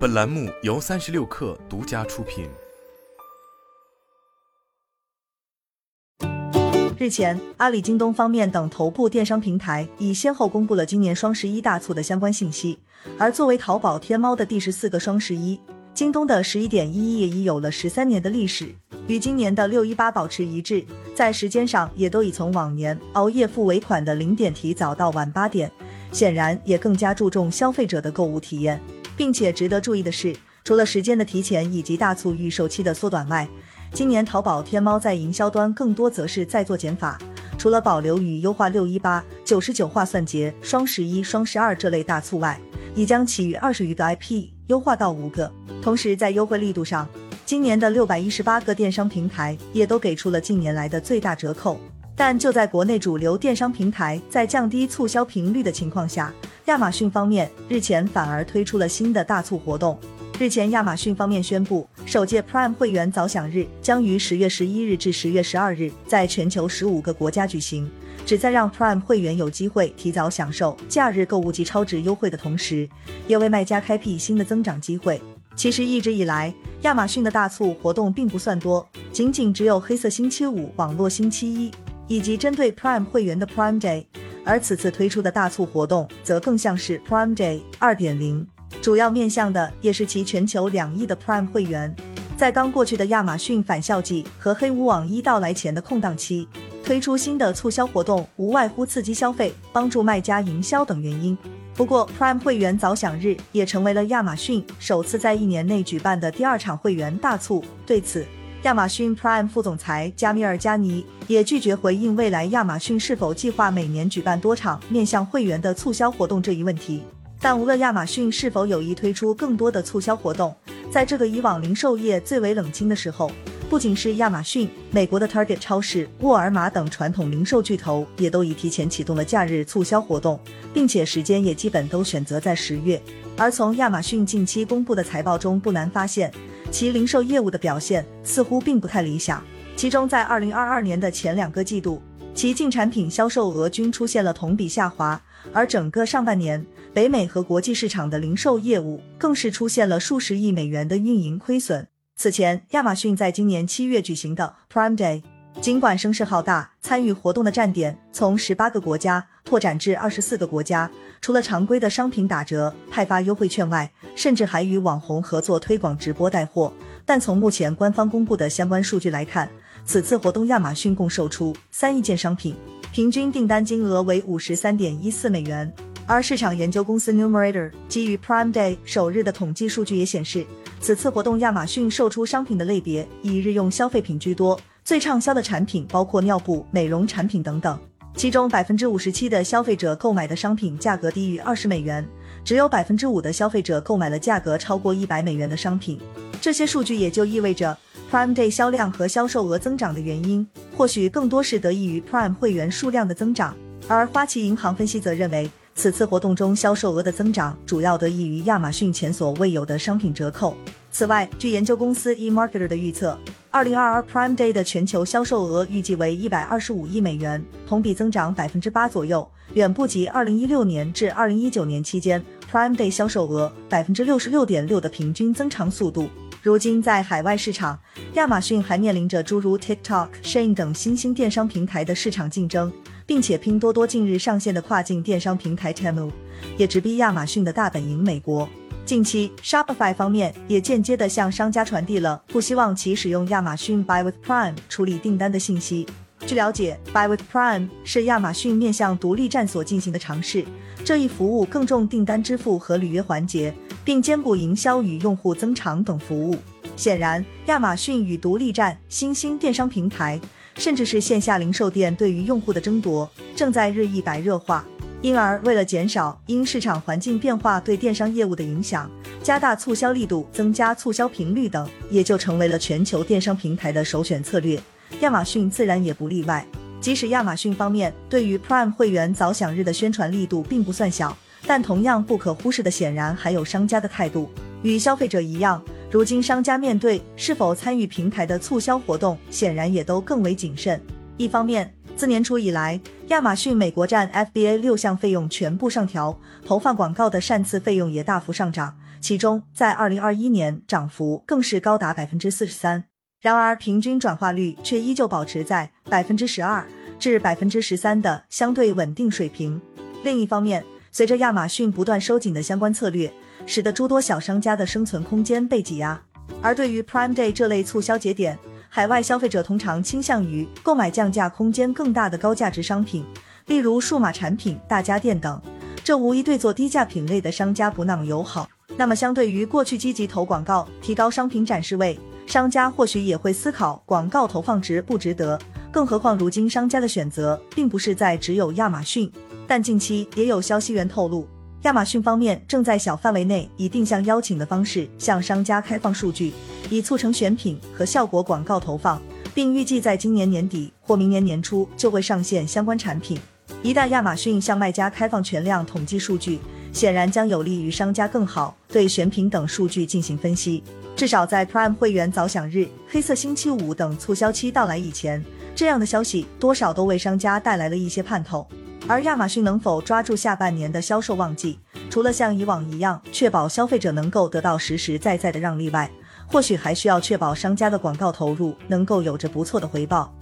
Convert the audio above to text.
本栏目由三十六氪独家出品。日前，阿里、京东方面等头部电商平台已先后公布了今年双十一大促的相关信息。而作为淘宝、天猫的第十四个双十一，京东的十一点一一也已有了十三年的历史，与今年的六一八保持一致，在时间上也都已从往年熬夜付尾款的零点提早到晚八点。显然也更加注重消费者的购物体验，并且值得注意的是，除了时间的提前以及大促预售期的缩短外，今年淘宝天猫在营销端更多则是在做减法。除了保留与优化六一八、九十九划算节、双十一、双十二这类大促外，已将其余二十余个 IP 优化到五个。同时在优惠力度上，今年的六百一十八个电商平台也都给出了近年来的最大折扣。但就在国内主流电商平台在降低促销频率的情况下，亚马逊方面日前反而推出了新的大促活动。日前，亚马逊方面宣布，首届 Prime 会员早享日将于十月十一日至十月十二日在全球十五个国家举行，旨在让 Prime 会员有机会提早享受假日购物及超值优惠的同时，也为卖家开辟新的增长机会。其实一直以来，亚马逊的大促活动并不算多，仅仅只有黑色星期五、网络星期一。以及针对 Prime 会员的 Prime Day，而此次推出的大促活动则更像是 Prime Day 二点零，主要面向的也是其全球两亿的 Prime 会员。在刚过去的亚马逊返校季和黑五网一到来前的空档期，推出新的促销活动，无外乎刺激消费、帮助卖家营销等原因。不过，Prime 会员早享日也成为了亚马逊首次在一年内举办的第二场会员大促。对此，亚马逊 Prime 副总裁加米尔加尼也拒绝回应未来亚马逊是否计划每年举办多场面向会员的促销活动这一问题。但无论亚马逊是否有意推出更多的促销活动，在这个以往零售业最为冷清的时候，不仅是亚马逊，美国的 Target 超市、沃尔玛等传统零售巨头也都已提前启动了假日促销活动，并且时间也基本都选择在十月。而从亚马逊近期公布的财报中，不难发现。其零售业务的表现似乎并不太理想，其中在二零二二年的前两个季度，其净产品销售额均出现了同比下滑，而整个上半年，北美和国际市场的零售业务更是出现了数十亿美元的运营亏损。此前，亚马逊在今年七月举行的 Prime Day。尽管声势浩大，参与活动的站点从十八个国家拓展至二十四个国家，除了常规的商品打折、派发优惠券外，甚至还与网红合作推广直播带货。但从目前官方公布的相关数据来看，此次活动亚马逊共售出三亿件商品，平均订单金额为五十三点一四美元。而市场研究公司 Numerator 基于 Prime Day 首日的统计数据也显示，此次活动亚马逊售出商品的类别以日用消费品居多。最畅销的产品包括尿布、美容产品等等，其中百分之五十七的消费者购买的商品价格低于二十美元，只有百分之五的消费者购买了价格超过一百美元的商品。这些数据也就意味着 Prime Day 销量和销售额增长的原因，或许更多是得益于 Prime 会员数量的增长。而花旗银行分析则认为，此次活动中销售额的增长主要得益于亚马逊前所未有的商品折扣。此外，据研究公司 eMarketer 的预测。二零二二 Prime Day 的全球销售额预计为一百二十五亿美元，同比增长百分之八左右，远不及二零一六年至二零一九年期间 Prime Day 销售额百分之六十六点六的平均增长速度。如今在海外市场，亚马逊还面临着诸如 TikTok、Shein 等新兴电商平台的市场竞争，并且拼多多近日上线的跨境电商平台 Temu 也直逼亚马逊的大本营美国。近期，Shopify 方面也间接的向商家传递了不希望其使用亚马逊 Buy with Prime 处理订单的信息。据了解，Buy with Prime 是亚马逊面向独立站所进行的尝试，这一服务更重订单支付和履约环节，并兼顾营销与用户增长等服务。显然，亚马逊与独立站、新兴电商平台，甚至是线下零售店对于用户的争夺，正在日益白热化。因而，为了减少因市场环境变化对电商业务的影响，加大促销力度、增加促销频率等，也就成为了全球电商平台的首选策略。亚马逊自然也不例外。即使亚马逊方面对于 Prime 会员早享日的宣传力度并不算小，但同样不可忽视的，显然还有商家的态度。与消费者一样，如今商家面对是否参与平台的促销活动，显然也都更为谨慎。一方面，自年初以来，亚马逊美国站 FBA 六项费用全部上调，投放广告的擅次费用也大幅上涨，其中在二零二一年涨幅更是高达百分之四十三。然而，平均转化率却依旧保持在百分之十二至百分之十三的相对稳定水平。另一方面，随着亚马逊不断收紧的相关策略，使得诸多小商家的生存空间被挤压。而对于 Prime Day 这类促销节点，海外消费者通常倾向于购买降价空间更大的高价值商品，例如数码产品、大家电等。这无疑对做低价品类的商家不那么友好。那么，相对于过去积极投广告、提高商品展示位，商家或许也会思考广告投放值不值得。更何况，如今商家的选择并不是在只有亚马逊。但近期也有消息源透露，亚马逊方面正在小范围内以定向邀请的方式向商家开放数据，以促成选品和效果广告投放，并预计在今年年底或明年年初就会上线相关产品。一旦亚马逊向卖家开放全量统计数据，显然将有利于商家更好对选品等数据进行分析。至少在 Prime 会员早享日、黑色星期五等促销期到来以前，这样的消息多少都为商家带来了一些盼头。而亚马逊能否抓住下半年的销售旺季，除了像以往一样确保消费者能够得到实实在在的让利外，或许还需要确保商家的广告投入能够有着不错的回报。